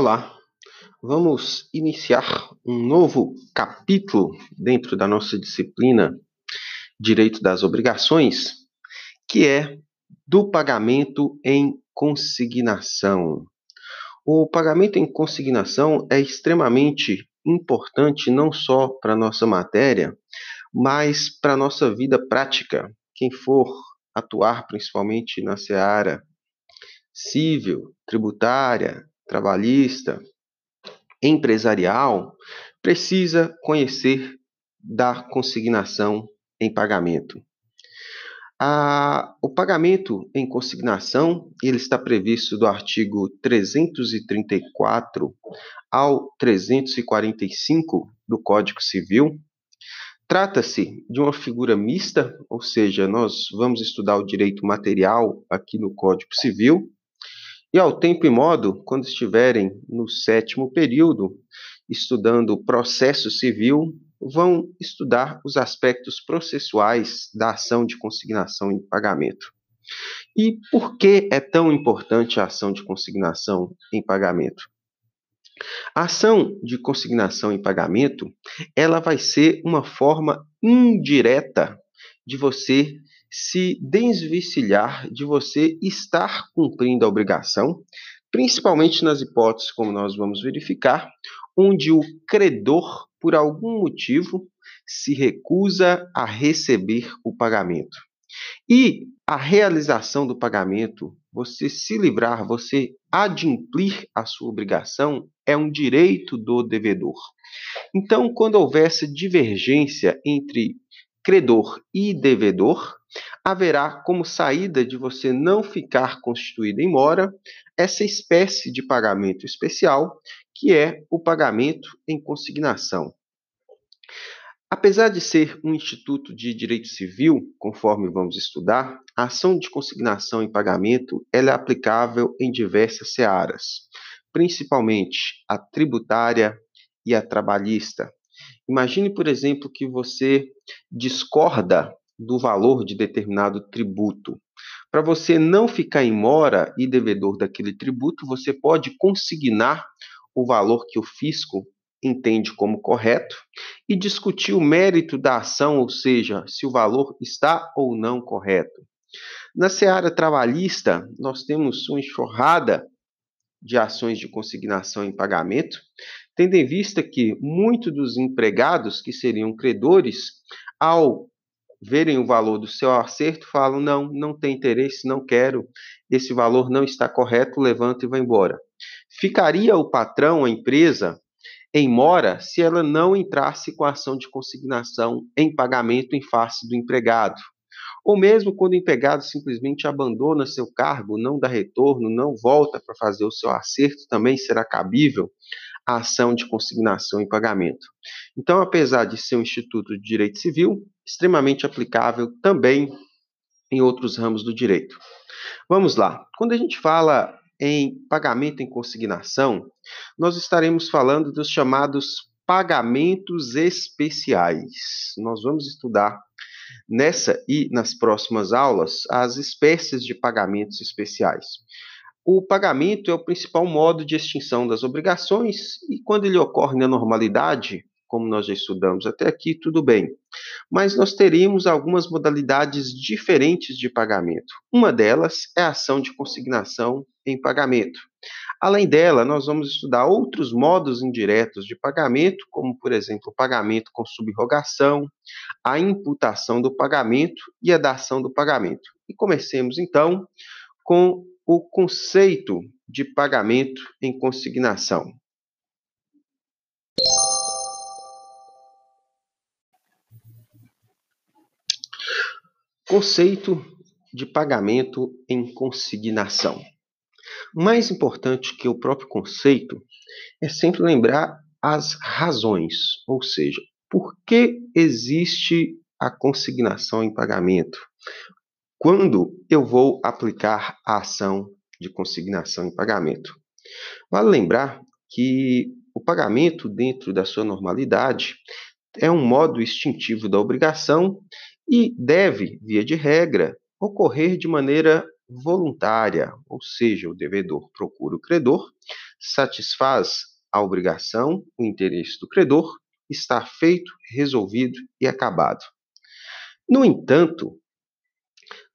Olá, vamos iniciar um novo capítulo dentro da nossa disciplina Direito das Obrigações, que é do pagamento em consignação. O pagamento em consignação é extremamente importante não só para a nossa matéria, mas para a nossa vida prática. Quem for atuar principalmente na seara civil, tributária, trabalhista, empresarial, precisa conhecer da consignação em pagamento. A, o pagamento em consignação ele está previsto do artigo 334 ao 345 do Código Civil. Trata-se de uma figura mista, ou seja, nós vamos estudar o direito material aqui no Código Civil, e ao tempo e modo, quando estiverem no sétimo período, estudando processo civil, vão estudar os aspectos processuais da ação de consignação em pagamento. E por que é tão importante a ação de consignação em pagamento? A ação de consignação em pagamento, ela vai ser uma forma indireta de você se desvencilhar de você estar cumprindo a obrigação, principalmente nas hipóteses, como nós vamos verificar, onde o credor, por algum motivo, se recusa a receber o pagamento. E a realização do pagamento, você se livrar, você adimplir a sua obrigação, é um direito do devedor. Então, quando houver essa divergência entre credor e devedor, haverá como saída de você não ficar constituído em mora essa espécie de pagamento especial, que é o pagamento em consignação. Apesar de ser um instituto de direito civil, conforme vamos estudar, a ação de consignação em pagamento é aplicável em diversas searas, principalmente a tributária e a trabalhista. Imagine, por exemplo, que você discorda do valor de determinado tributo. Para você não ficar em mora e devedor daquele tributo, você pode consignar o valor que o fisco entende como correto e discutir o mérito da ação, ou seja, se o valor está ou não correto. Na seara trabalhista, nós temos uma enxurrada de ações de consignação em pagamento, tendo em vista que muitos dos empregados que seriam credores, ao verem o valor do seu acerto, falam: não, não tem interesse, não quero, esse valor não está correto, levanta e vai embora. Ficaria o patrão, a empresa, em mora se ela não entrasse com a ação de consignação em pagamento em face do empregado. Ou mesmo quando o empregado simplesmente abandona seu cargo, não dá retorno, não volta para fazer o seu acerto, também será cabível a ação de consignação em pagamento. Então, apesar de ser um instituto de direito civil, extremamente aplicável também em outros ramos do direito. Vamos lá. Quando a gente fala em pagamento em consignação, nós estaremos falando dos chamados pagamentos especiais. Nós vamos estudar nessa e nas próximas aulas as espécies de pagamentos especiais. O pagamento é o principal modo de extinção das obrigações e, quando ele ocorre na normalidade, como nós já estudamos até aqui, tudo bem. Mas nós teríamos algumas modalidades diferentes de pagamento. Uma delas é a ação de consignação em pagamento. Além dela, nós vamos estudar outros modos indiretos de pagamento, como, por exemplo, o pagamento com subrogação, a imputação do pagamento e a dação do pagamento. E comecemos, então, com o conceito de pagamento em consignação. Conceito de pagamento em consignação. Mais importante que o próprio conceito é sempre lembrar as razões, ou seja, por que existe a consignação em pagamento? quando eu vou aplicar a ação de consignação em pagamento. Vale lembrar que o pagamento, dentro da sua normalidade, é um modo extintivo da obrigação e deve, via de regra, ocorrer de maneira voluntária, ou seja, o devedor procura o credor satisfaz a obrigação, o interesse do credor, está feito, resolvido e acabado. No entanto,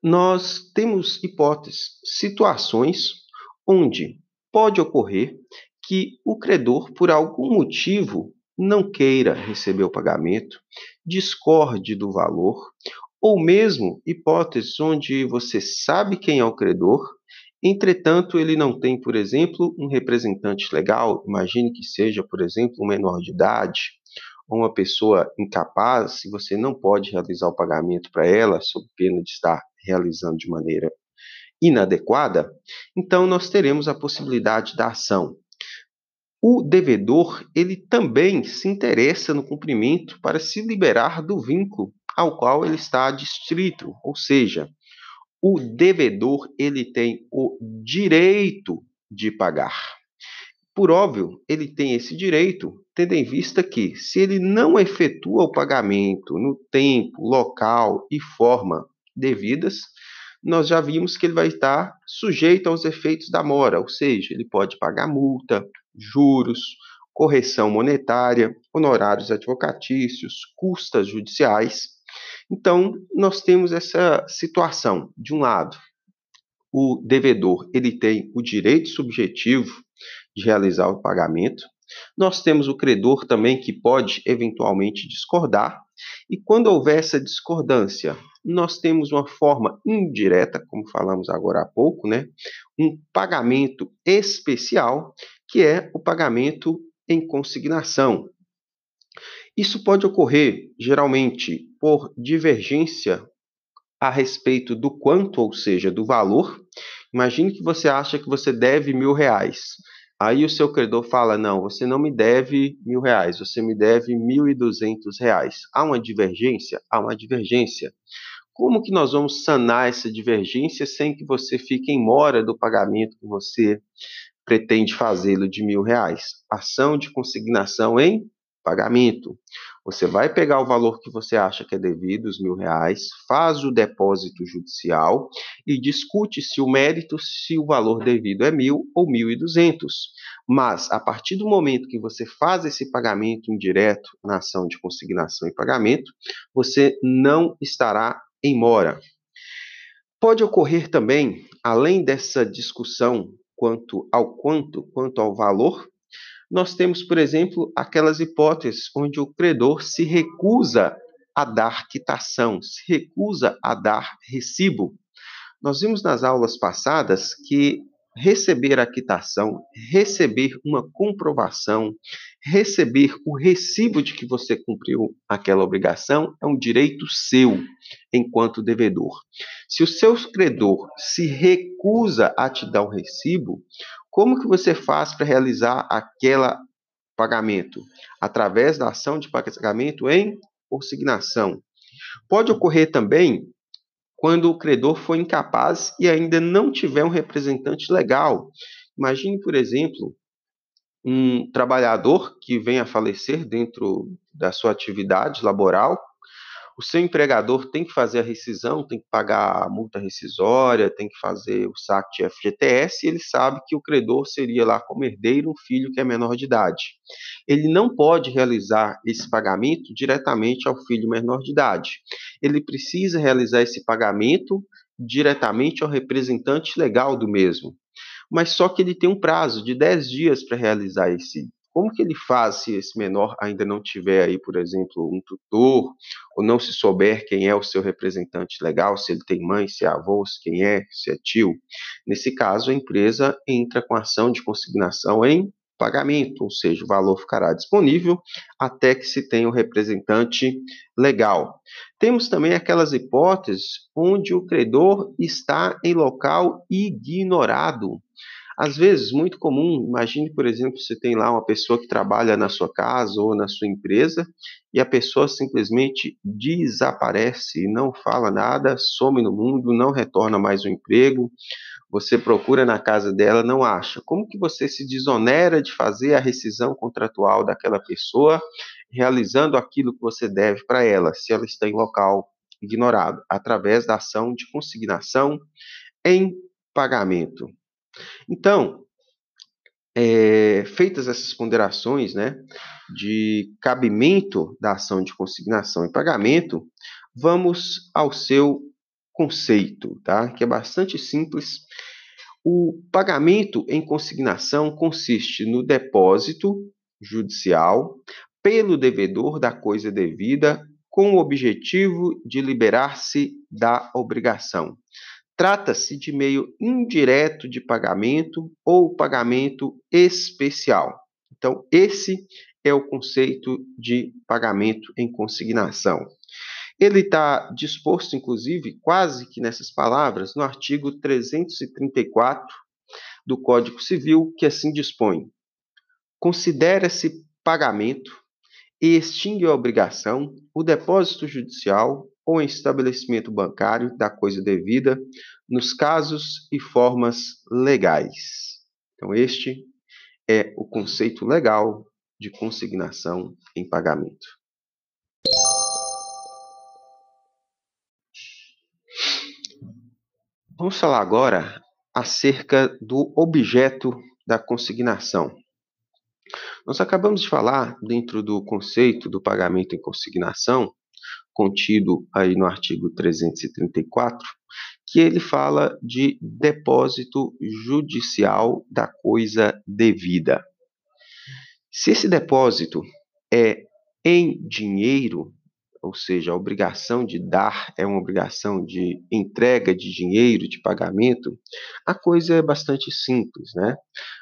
nós temos hipóteses, situações onde pode ocorrer que o credor, por algum motivo, não queira receber o pagamento, discorde do valor, ou mesmo hipóteses onde você sabe quem é o credor, entretanto ele não tem, por exemplo, um representante legal, imagine que seja, por exemplo, um menor de idade, ou uma pessoa incapaz, e você não pode realizar o pagamento para ela, sob pena de estar realizando de maneira inadequada, então nós teremos a possibilidade da ação. O devedor, ele também se interessa no cumprimento para se liberar do vínculo ao qual ele está adstrito, ou seja, o devedor ele tem o direito de pagar. Por óbvio, ele tem esse direito, tendo em vista que, se ele não efetua o pagamento no tempo, local e forma devidas, nós já vimos que ele vai estar sujeito aos efeitos da mora, ou seja, ele pode pagar multa, juros, correção monetária, honorários advocatícios, custas judiciais. Então, nós temos essa situação. De um lado, o devedor ele tem o direito subjetivo de realizar o pagamento. Nós temos o credor também que pode eventualmente discordar, e quando houver essa discordância, nós temos uma forma indireta, como falamos agora há pouco, né? Um pagamento especial, que é o pagamento em consignação. Isso pode ocorrer geralmente por divergência a respeito do quanto, ou seja, do valor. Imagine que você acha que você deve mil reais. Aí o seu credor fala: não, você não me deve mil reais, você me deve mil e duzentos reais. Há uma divergência? Há uma divergência. Como que nós vamos sanar essa divergência sem que você fique em mora do pagamento que você pretende fazê-lo de mil reais? Ação de consignação em pagamento. Você vai pegar o valor que você acha que é devido, os mil reais, faz o depósito judicial e discute se o mérito, se o valor devido é mil ou mil e duzentos. Mas, a partir do momento que você faz esse pagamento indireto na ação de consignação e pagamento, você não estará em mora. Pode ocorrer também, além dessa discussão quanto ao quanto, quanto ao valor, nós temos, por exemplo, aquelas hipóteses onde o credor se recusa a dar quitação, se recusa a dar recibo. Nós vimos nas aulas passadas que receber a quitação, receber uma comprovação, receber o recibo de que você cumpriu aquela obrigação é um direito seu enquanto devedor. Se o seu credor se recusa a te dar o recibo, como que você faz para realizar aquele pagamento? Através da ação de pagamento em consignação. Pode ocorrer também quando o credor for incapaz e ainda não tiver um representante legal. Imagine, por exemplo, um trabalhador que venha a falecer dentro da sua atividade laboral o seu empregador tem que fazer a rescisão, tem que pagar a multa rescisória, tem que fazer o saque de FGTS, e ele sabe que o credor seria lá como herdeiro um filho que é menor de idade. Ele não pode realizar esse pagamento diretamente ao filho menor de idade. Ele precisa realizar esse pagamento diretamente ao representante legal do mesmo. Mas só que ele tem um prazo de 10 dias para realizar esse como que ele faz se esse menor ainda não tiver aí, por exemplo, um tutor, ou não se souber quem é o seu representante legal, se ele tem mãe, se é avô, se quem é, se é tio? Nesse caso, a empresa entra com ação de consignação em pagamento, ou seja, o valor ficará disponível até que se tenha o um representante legal. Temos também aquelas hipóteses onde o credor está em local ignorado. Às vezes, muito comum, imagine, por exemplo, você tem lá uma pessoa que trabalha na sua casa ou na sua empresa e a pessoa simplesmente desaparece, não fala nada, some no mundo, não retorna mais o emprego. Você procura na casa dela, não acha. Como que você se desonera de fazer a rescisão contratual daquela pessoa, realizando aquilo que você deve para ela, se ela está em local ignorado, através da ação de consignação em pagamento. Então, é, feitas essas ponderações né, de cabimento da ação de consignação e pagamento, vamos ao seu conceito, tá? que é bastante simples. O pagamento em consignação consiste no depósito judicial pelo devedor da coisa devida com o objetivo de liberar-se da obrigação. Trata-se de meio indireto de pagamento ou pagamento especial. Então, esse é o conceito de pagamento em consignação. Ele está disposto, inclusive, quase que nessas palavras, no artigo 334 do Código Civil, que assim dispõe: considera-se pagamento e extingue a obrigação o depósito judicial ou em estabelecimento bancário da coisa devida nos casos e formas legais. Então, este é o conceito legal de consignação em pagamento. Vamos falar agora acerca do objeto da consignação. Nós acabamos de falar, dentro do conceito do pagamento em consignação, contido aí no artigo 334, que ele fala de depósito judicial da coisa devida. Se esse depósito é em dinheiro, ou seja, a obrigação de dar é uma obrigação de entrega de dinheiro, de pagamento, a coisa é bastante simples, né?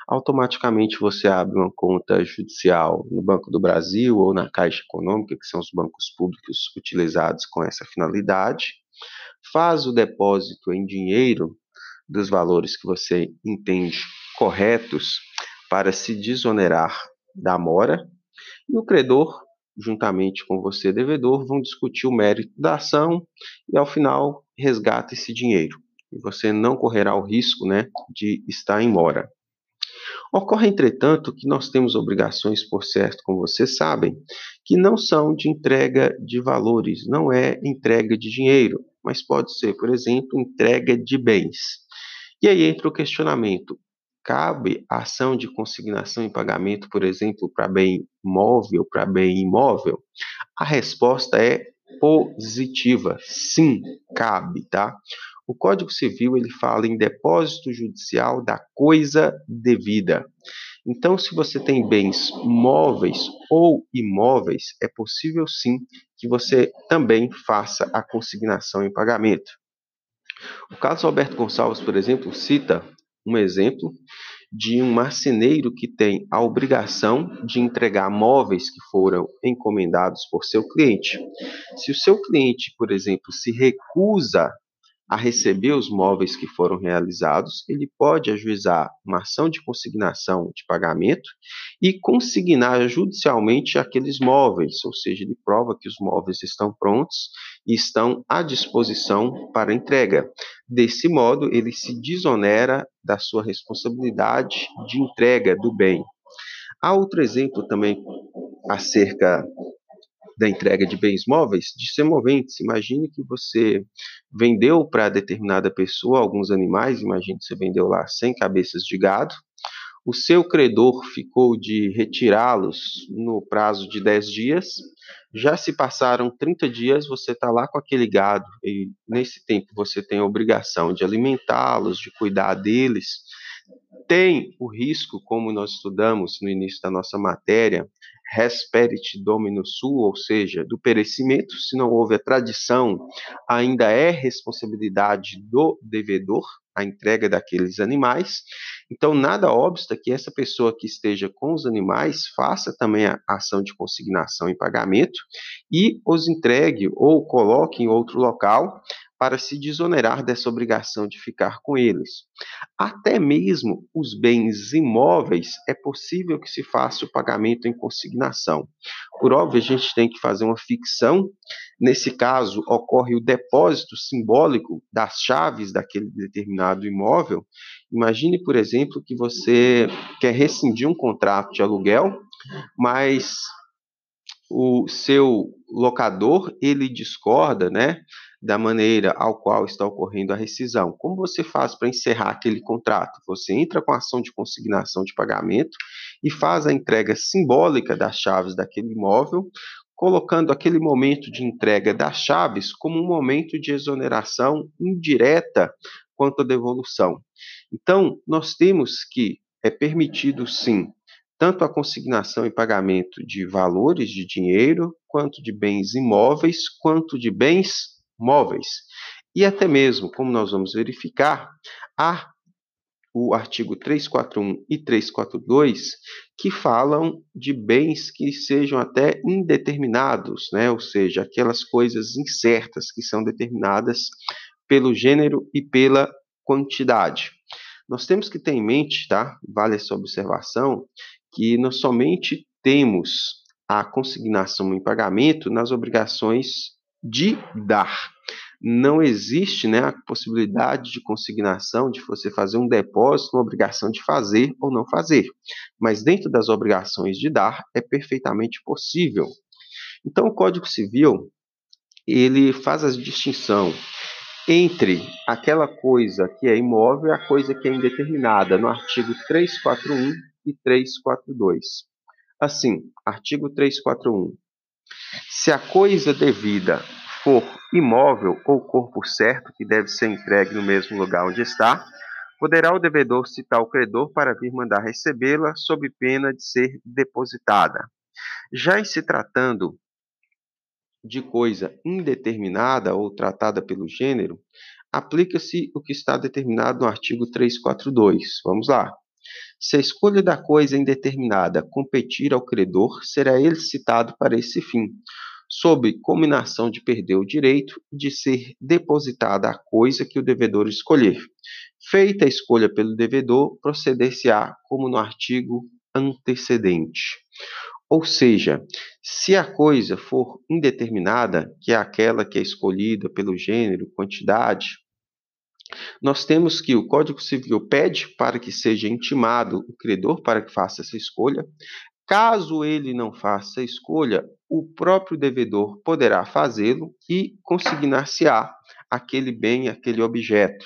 Automaticamente você abre uma conta judicial no Banco do Brasil ou na Caixa Econômica, que são os bancos públicos utilizados com essa finalidade, faz o depósito em dinheiro dos valores que você entende corretos para se desonerar da mora, e o credor juntamente com você, devedor, vão discutir o mérito da ação e, ao final, resgata esse dinheiro. E você não correrá o risco né, de estar em mora. Ocorre, entretanto, que nós temos obrigações, por certo, como vocês sabem, que não são de entrega de valores, não é entrega de dinheiro, mas pode ser, por exemplo, entrega de bens. E aí entra o questionamento: cabe a ação de consignação em pagamento, por exemplo, para bem móvel, para bem imóvel? A resposta é positiva. Sim, cabe, tá? O Código Civil ele fala em depósito judicial da coisa devida. Então, se você tem bens móveis ou imóveis, é possível sim que você também faça a consignação em pagamento. O caso Alberto Gonçalves, por exemplo, cita um exemplo de um marceneiro que tem a obrigação de entregar móveis que foram encomendados por seu cliente. Se o seu cliente, por exemplo, se recusa a receber os móveis que foram realizados, ele pode ajuizar uma ação de consignação de pagamento e consignar judicialmente aqueles móveis, ou seja, ele prova que os móveis estão prontos e estão à disposição para entrega. Desse modo, ele se desonera da sua responsabilidade de entrega do bem. Há outro exemplo também acerca da entrega de bens móveis de semoventes. Imagine que você vendeu para determinada pessoa alguns animais, imagine que você vendeu lá 100 cabeças de gado, o seu credor ficou de retirá-los no prazo de 10 dias, já se passaram 30 dias, você está lá com aquele gado e nesse tempo você tem a obrigação de alimentá-los, de cuidar deles. Tem o risco, como nós estudamos no início da nossa matéria, resperit domino suo, ou seja, do perecimento, se não houve a tradição, ainda é responsabilidade do devedor a entrega daqueles animais. Então, nada obsta que essa pessoa que esteja com os animais faça também a ação de consignação em pagamento e os entregue ou coloque em outro local para se desonerar dessa obrigação de ficar com eles. Até mesmo os bens imóveis é possível que se faça o pagamento em consignação. Por óbvio, a gente tem que fazer uma ficção. Nesse caso, ocorre o depósito simbólico das chaves daquele determinado imóvel. Imagine, por exemplo, que você quer rescindir um contrato de aluguel, mas o seu locador ele discorda, né, da maneira ao qual está ocorrendo a rescisão. Como você faz para encerrar aquele contrato? Você entra com a ação de consignação de pagamento e faz a entrega simbólica das chaves daquele imóvel, colocando aquele momento de entrega das chaves como um momento de exoneração indireta quanto à devolução. Então, nós temos que é permitido sim tanto a consignação e pagamento de valores de dinheiro, quanto de bens imóveis, quanto de bens móveis. E até mesmo, como nós vamos verificar, há o artigo 341 e 342 que falam de bens que sejam até indeterminados, né? ou seja, aquelas coisas incertas que são determinadas pelo gênero e pela quantidade. Nós temos que ter em mente, tá? Vale essa observação, que nós somente temos a consignação em pagamento nas obrigações de dar. Não existe né, a possibilidade de consignação, de você fazer um depósito, uma obrigação de fazer ou não fazer. Mas dentro das obrigações de dar, é perfeitamente possível. Então, o Código Civil ele faz a distinção entre aquela coisa que é imóvel e a coisa que é indeterminada, no artigo 341 e 342. Assim, artigo 341. Se a coisa devida for imóvel ou corpo certo, que deve ser entregue no mesmo lugar onde está, poderá o devedor citar o credor para vir mandar recebê-la sob pena de ser depositada. Já em se tratando de coisa indeterminada ou tratada pelo gênero, aplica-se o que está determinado no artigo 342. Vamos lá. Se a escolha da coisa indeterminada competir ao credor, será ele citado para esse fim, sob combinação de perder o direito de ser depositada a coisa que o devedor escolher. Feita a escolha pelo devedor, proceder-se-á como no artigo antecedente. Ou seja, se a coisa for indeterminada, que é aquela que é escolhida pelo gênero, quantidade, nós temos que o Código Civil pede para que seja intimado o credor para que faça essa escolha. Caso ele não faça a escolha, o próprio devedor poderá fazê-lo e consignar-se-á aquele bem, aquele objeto.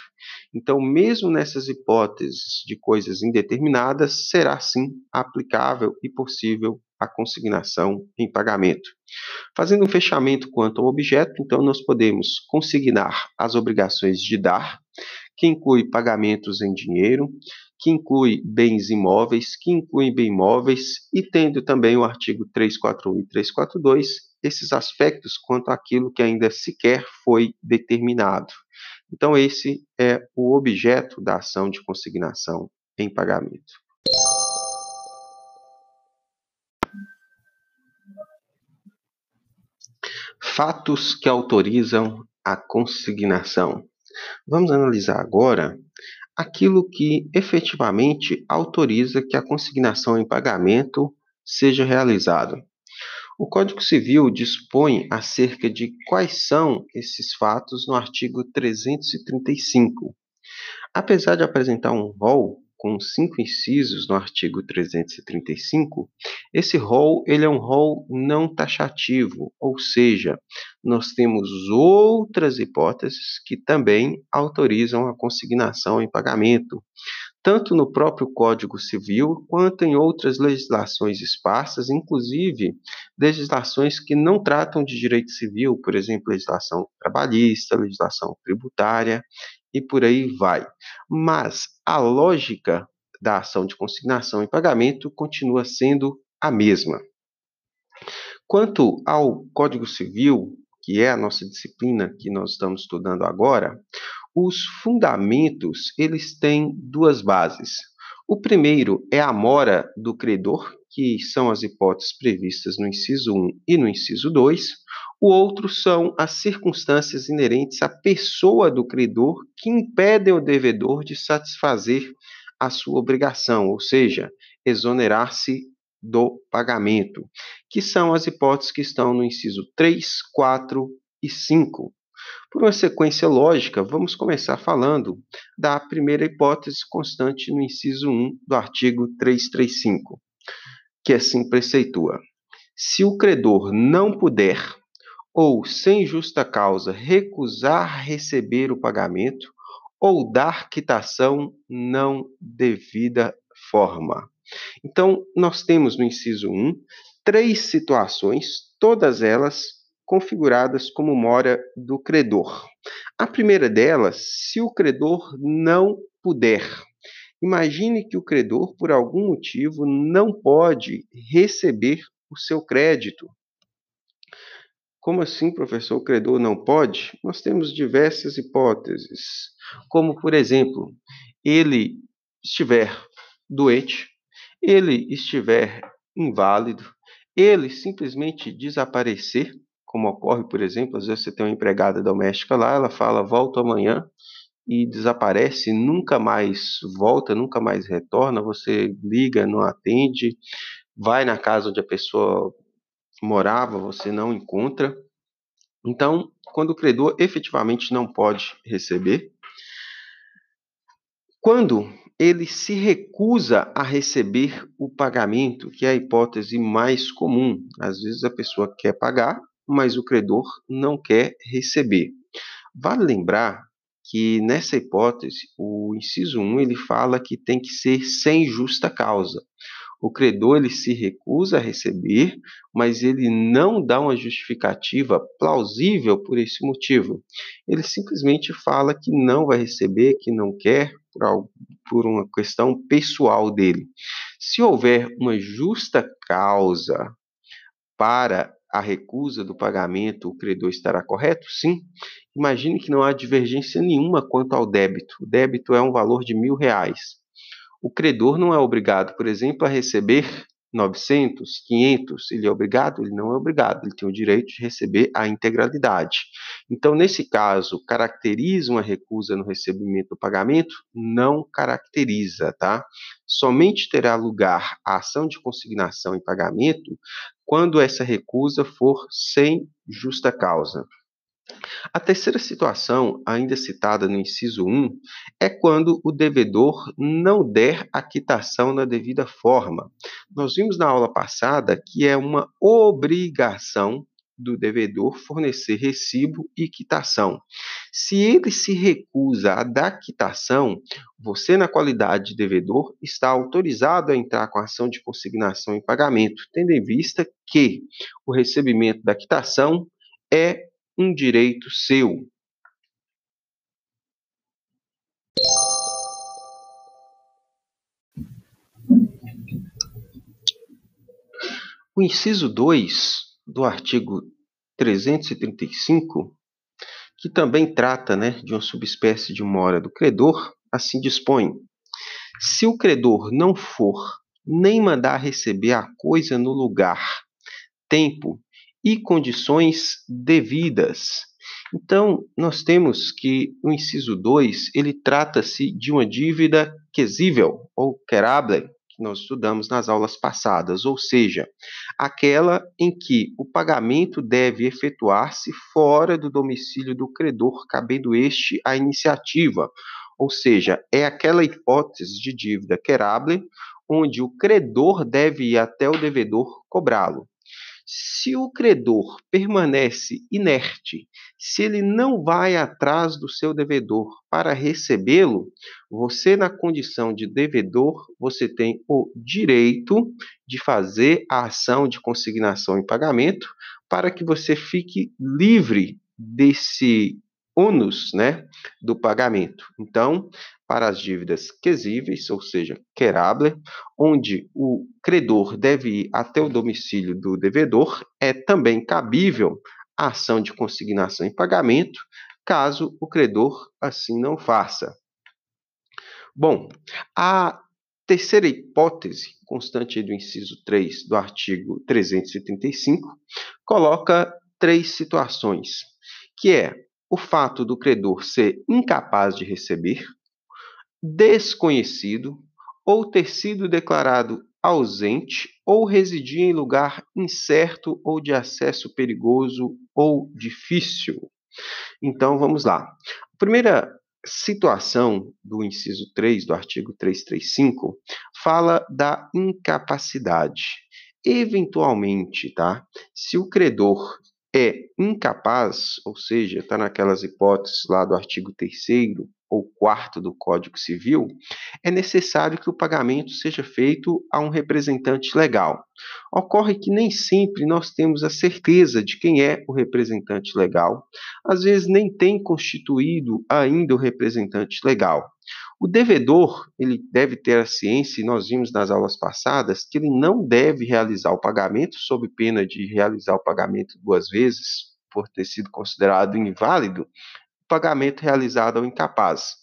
Então, mesmo nessas hipóteses de coisas indeterminadas, será sim aplicável e possível a consignação em pagamento. Fazendo um fechamento quanto ao objeto, então nós podemos consignar as obrigações de dar, que inclui pagamentos em dinheiro, que inclui bens imóveis, que inclui bem imóveis, e tendo também o artigo 341 e 342, esses aspectos quanto àquilo que ainda sequer foi determinado. Então, esse é o objeto da ação de consignação em pagamento. Fatos que autorizam a consignação. Vamos analisar agora aquilo que efetivamente autoriza que a consignação em pagamento seja realizada. O Código Civil dispõe acerca de quais são esses fatos no artigo 335. Apesar de apresentar um rol com cinco incisos no artigo 335, esse rol ele é um rol não taxativo, ou seja, nós temos outras hipóteses que também autorizam a consignação em pagamento, tanto no próprio Código Civil quanto em outras legislações esparsas, inclusive legislações que não tratam de direito civil, por exemplo, legislação trabalhista, legislação tributária e por aí vai. Mas a lógica da ação de consignação e pagamento continua sendo a mesma. Quanto ao Código Civil, que é a nossa disciplina que nós estamos estudando agora, os fundamentos eles têm duas bases. O primeiro é a mora do credor, que são as hipóteses previstas no inciso 1 e no inciso 2. O outro são as circunstâncias inerentes à pessoa do credor que impedem o devedor de satisfazer a sua obrigação, ou seja, exonerar-se do pagamento, que são as hipóteses que estão no inciso 3, 4 e 5. Por uma sequência lógica, vamos começar falando da primeira hipótese constante no inciso 1 do artigo 335 que assim preceitua: se o credor não puder ou, sem justa causa, recusar receber o pagamento, ou dar quitação não devida forma. Então, nós temos no inciso 1 três situações, todas elas configuradas como mora do credor. A primeira delas, se o credor não puder. Imagine que o credor, por algum motivo, não pode receber o seu crédito. Como assim, professor, o credor não pode? Nós temos diversas hipóteses, como, por exemplo, ele estiver doente, ele estiver inválido, ele simplesmente desaparecer, como ocorre, por exemplo, às vezes você tem uma empregada doméstica lá, ela fala, volto amanhã, e desaparece, nunca mais volta, nunca mais retorna, você liga, não atende, vai na casa onde a pessoa morava, você não encontra. Então, quando o credor efetivamente não pode receber, quando ele se recusa a receber o pagamento, que é a hipótese mais comum. Às vezes a pessoa quer pagar, mas o credor não quer receber. Vale lembrar que nessa hipótese, o inciso 1 ele fala que tem que ser sem justa causa. O credor ele se recusa a receber, mas ele não dá uma justificativa plausível por esse motivo. Ele simplesmente fala que não vai receber, que não quer, por, por uma questão pessoal dele. Se houver uma justa causa para a recusa do pagamento, o credor estará correto? Sim. Imagine que não há divergência nenhuma quanto ao débito. O débito é um valor de mil reais. O credor não é obrigado, por exemplo, a receber 900, 500, ele é obrigado? Ele não é obrigado, ele tem o direito de receber a integralidade. Então, nesse caso, caracteriza uma recusa no recebimento do pagamento? Não caracteriza, tá? Somente terá lugar a ação de consignação em pagamento quando essa recusa for sem justa causa. A terceira situação, ainda citada no inciso 1, é quando o devedor não der a quitação na devida forma. Nós vimos na aula passada que é uma obrigação do devedor fornecer recibo e quitação. Se ele se recusa a dar quitação, você, na qualidade de devedor, está autorizado a entrar com a ação de consignação em pagamento, tendo em vista que o recebimento da quitação é um direito seu. O inciso 2 do artigo 335, que também trata né, de uma subespécie de mora do credor, assim dispõe: se o credor não for nem mandar receber a coisa no lugar, tempo e condições devidas. Então, nós temos que o inciso 2, ele trata-se de uma dívida quesível ou querable, que nós estudamos nas aulas passadas, ou seja, aquela em que o pagamento deve efetuar-se fora do domicílio do credor, cabendo este a iniciativa, ou seja, é aquela hipótese de dívida querable onde o credor deve ir até o devedor cobrá-lo. Se o credor permanece inerte, se ele não vai atrás do seu devedor para recebê-lo, você na condição de devedor, você tem o direito de fazer a ação de consignação em pagamento para que você fique livre desse ônus né, do pagamento. Então, para as dívidas quesíveis, ou seja, querable, onde o credor deve ir até o domicílio do devedor, é também cabível a ação de consignação em pagamento, caso o credor assim não faça. Bom, a terceira hipótese, constante do inciso 3 do artigo 335, coloca três situações, que é o fato do credor ser incapaz de receber, desconhecido ou ter sido declarado ausente ou residir em lugar incerto ou de acesso perigoso ou difícil. Então vamos lá. A primeira situação do inciso 3 do artigo 335 fala da incapacidade. Eventualmente, tá? Se o credor é incapaz, ou seja, está naquelas hipóteses lá do artigo 3 ou 4 do Código Civil, é necessário que o pagamento seja feito a um representante legal. Ocorre que nem sempre nós temos a certeza de quem é o representante legal, às vezes nem tem constituído ainda o representante legal. O devedor, ele deve ter a ciência, e nós vimos nas aulas passadas, que ele não deve realizar o pagamento sob pena de realizar o pagamento duas vezes, por ter sido considerado inválido, pagamento realizado ao incapaz.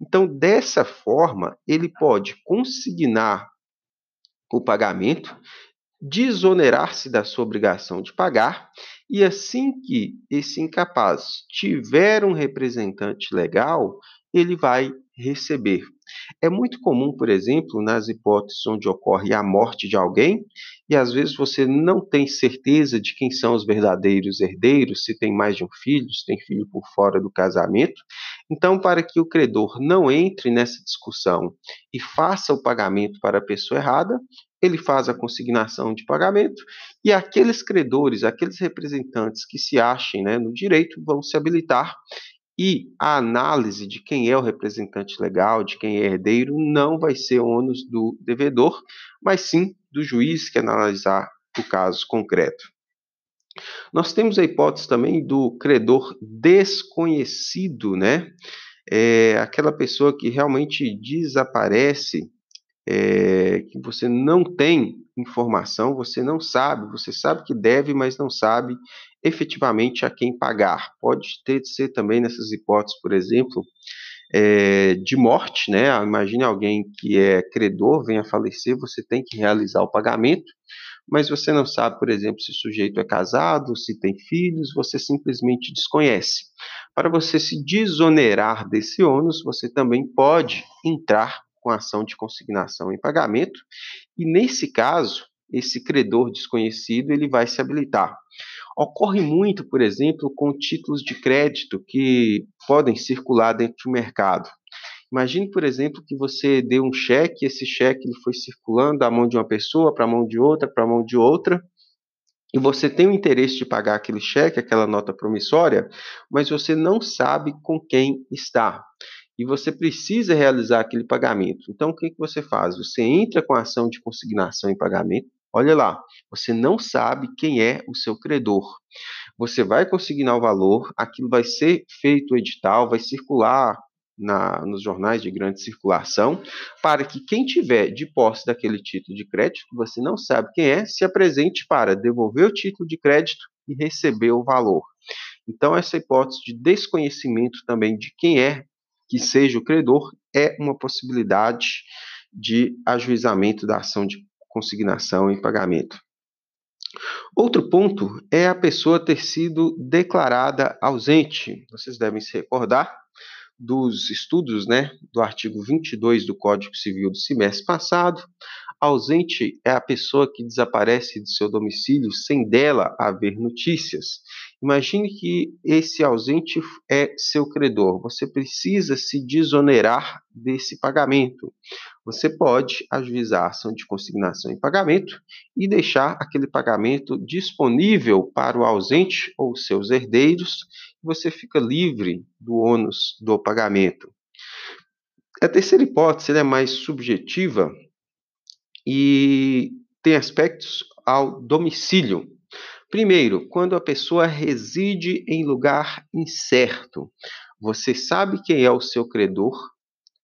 Então, dessa forma, ele pode consignar o pagamento, desonerar-se da sua obrigação de pagar, e assim que esse incapaz tiver um representante legal, ele vai receber. É muito comum, por exemplo, nas hipóteses onde ocorre a morte de alguém, e às vezes você não tem certeza de quem são os verdadeiros herdeiros, se tem mais de um filho, se tem filho por fora do casamento. Então, para que o credor não entre nessa discussão e faça o pagamento para a pessoa errada, ele faz a consignação de pagamento e aqueles credores, aqueles representantes que se achem né, no direito, vão se habilitar e a análise de quem é o representante legal, de quem é herdeiro, não vai ser ônus do devedor, mas sim do juiz que analisar o caso concreto. Nós temos a hipótese também do credor desconhecido, né? É aquela pessoa que realmente desaparece, é, que você não tem informação, você não sabe, você sabe que deve, mas não sabe efetivamente a quem pagar. Pode ter ser também nessas hipóteses, por exemplo, é, de morte, né? Imagine alguém que é credor, venha a falecer, você tem que realizar o pagamento, mas você não sabe, por exemplo, se o sujeito é casado, se tem filhos, você simplesmente desconhece. Para você se desonerar desse ônus, você também pode entrar com ação de consignação em pagamento, e nesse caso, esse credor desconhecido ele vai se habilitar. Ocorre muito, por exemplo, com títulos de crédito que podem circular dentro do mercado. Imagine, por exemplo, que você deu um cheque, esse cheque ele foi circulando da mão de uma pessoa para a mão de outra, para a mão de outra, e você tem o interesse de pagar aquele cheque, aquela nota promissória, mas você não sabe com quem está. E você precisa realizar aquele pagamento. Então, o que, que você faz? Você entra com a ação de consignação em pagamento, Olha lá, você não sabe quem é o seu credor. Você vai consignar o valor, aquilo vai ser feito o edital, vai circular na, nos jornais de grande circulação, para que quem tiver de posse daquele título de crédito, que você não sabe quem é, se apresente para devolver o título de crédito e receber o valor. Então, essa hipótese de desconhecimento também de quem é que seja o credor é uma possibilidade de ajuizamento da ação de consignação e pagamento. Outro ponto é a pessoa ter sido declarada ausente. Vocês devem se recordar dos estudos né, do artigo 22 do Código Civil do semestre passado. Ausente é a pessoa que desaparece de seu domicílio sem dela haver notícias. Imagine que esse ausente é seu credor. Você precisa se desonerar desse pagamento. Você pode ajuizar ação de consignação em pagamento e deixar aquele pagamento disponível para o ausente ou seus herdeiros. Você fica livre do ônus do pagamento. A terceira hipótese é mais subjetiva e tem aspectos ao domicílio. Primeiro, quando a pessoa reside em lugar incerto, você sabe quem é o seu credor,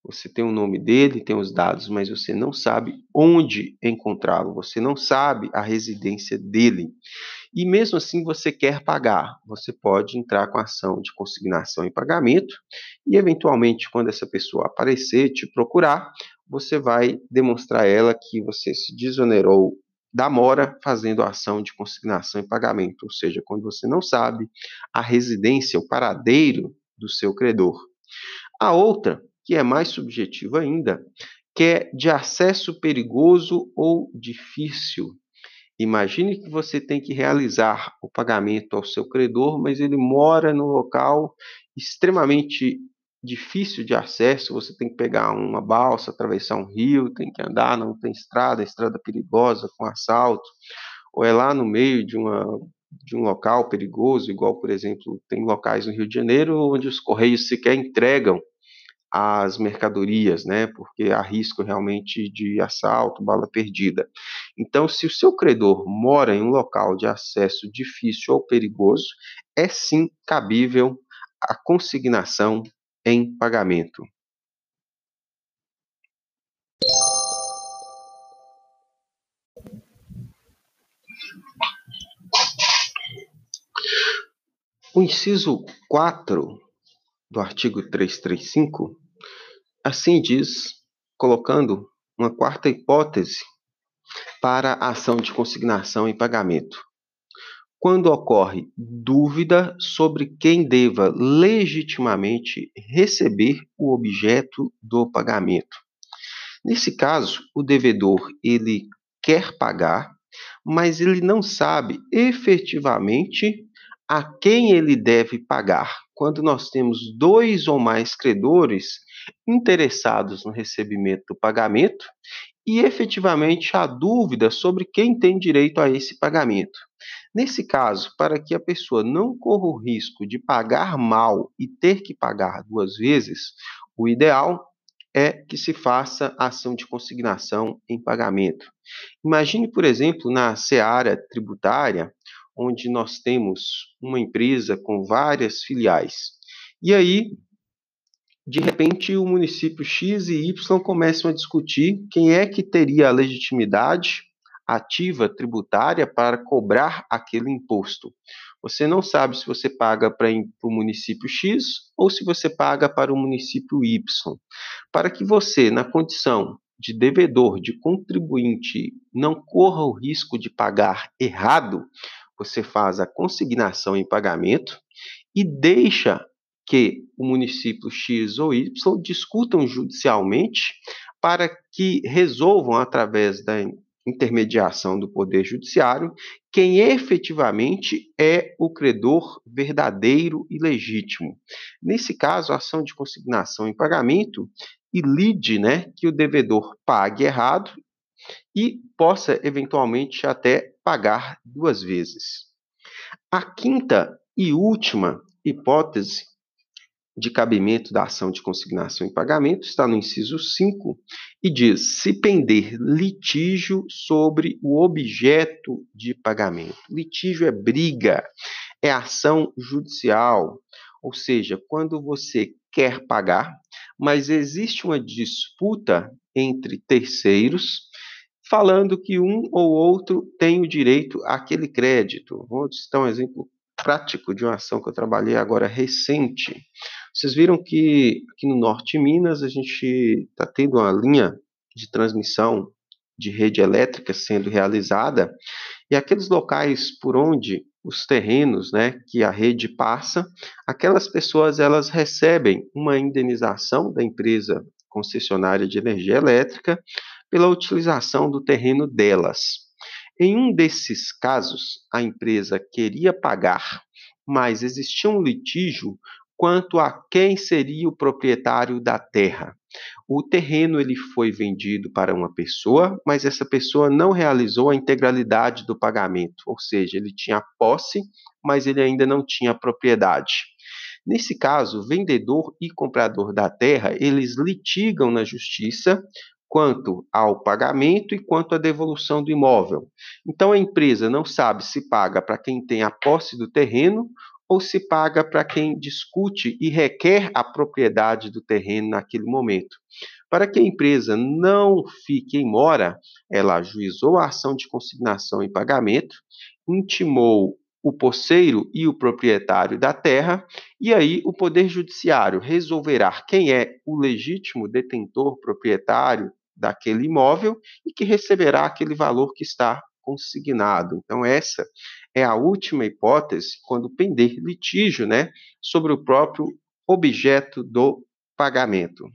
você tem o nome dele, tem os dados, mas você não sabe onde encontrá-lo, você não sabe a residência dele. E mesmo assim você quer pagar, você pode entrar com ação de consignação e pagamento, e eventualmente, quando essa pessoa aparecer, te procurar, você vai demonstrar a ela que você se desonerou da mora fazendo a ação de consignação e pagamento, ou seja, quando você não sabe a residência, o paradeiro do seu credor. A outra, que é mais subjetiva ainda, que é de acesso perigoso ou difícil. Imagine que você tem que realizar o pagamento ao seu credor, mas ele mora num local extremamente difícil de acesso, você tem que pegar uma balsa, atravessar um rio, tem que andar, não tem estrada, estrada perigosa, com assalto, ou é lá no meio de uma de um local perigoso, igual, por exemplo, tem locais no Rio de Janeiro onde os correios sequer entregam as mercadorias, né? Porque há risco realmente de assalto, bala perdida. Então, se o seu credor mora em um local de acesso difícil ou perigoso, é sim cabível a consignação em pagamento. O inciso 4 do artigo 335 assim diz, colocando uma quarta hipótese para a ação de consignação em pagamento. Quando ocorre dúvida sobre quem deva legitimamente receber o objeto do pagamento. Nesse caso, o devedor ele quer pagar, mas ele não sabe efetivamente a quem ele deve pagar. Quando nós temos dois ou mais credores interessados no recebimento do pagamento e efetivamente há dúvida sobre quem tem direito a esse pagamento. Nesse caso, para que a pessoa não corra o risco de pagar mal e ter que pagar duas vezes, o ideal é que se faça ação de consignação em pagamento. Imagine, por exemplo, na seara tributária, onde nós temos uma empresa com várias filiais. E aí, de repente, o município X e Y começam a discutir quem é que teria a legitimidade ativa tributária para cobrar aquele imposto. Você não sabe se você paga para o município X ou se você paga para o município Y. Para que você, na condição de devedor, de contribuinte, não corra o risco de pagar errado, você faz a consignação em pagamento e deixa que o município X ou Y discutam judicialmente para que resolvam, através da intermediação do Poder Judiciário, quem efetivamente é o credor verdadeiro e legítimo. Nesse caso, a ação de consignação em pagamento e lide né, que o devedor pague errado e possa eventualmente até pagar duas vezes. A quinta e última hipótese de cabimento da ação de consignação em pagamento está no inciso 5 e diz: se pender litígio sobre o objeto de pagamento. Litígio é briga, é ação judicial, ou seja, quando você quer pagar, mas existe uma disputa entre terceiros falando que um ou outro tem o direito àquele crédito. Vou citar um exemplo prático de uma ação que eu trabalhei agora recente. Vocês viram que aqui no norte de Minas a gente está tendo uma linha de transmissão de rede elétrica sendo realizada e aqueles locais por onde os terrenos, né, que a rede passa, aquelas pessoas elas recebem uma indenização da empresa concessionária de energia elétrica pela utilização do terreno delas. Em um desses casos, a empresa queria pagar, mas existia um litígio quanto a quem seria o proprietário da terra. O terreno ele foi vendido para uma pessoa, mas essa pessoa não realizou a integralidade do pagamento, ou seja, ele tinha posse, mas ele ainda não tinha propriedade. Nesse caso, vendedor e comprador da terra, eles litigam na justiça quanto ao pagamento e quanto à devolução do imóvel. Então a empresa não sabe se paga para quem tem a posse do terreno ou se paga para quem discute e requer a propriedade do terreno naquele momento. Para que a empresa não fique em mora, ela ajuizou a ação de consignação em pagamento, intimou o posseiro e o proprietário da terra, e aí o Poder Judiciário resolverá quem é o legítimo detentor proprietário daquele imóvel e que receberá aquele valor que está consignado. Então, essa é a última hipótese quando pender litígio né, sobre o próprio objeto do pagamento.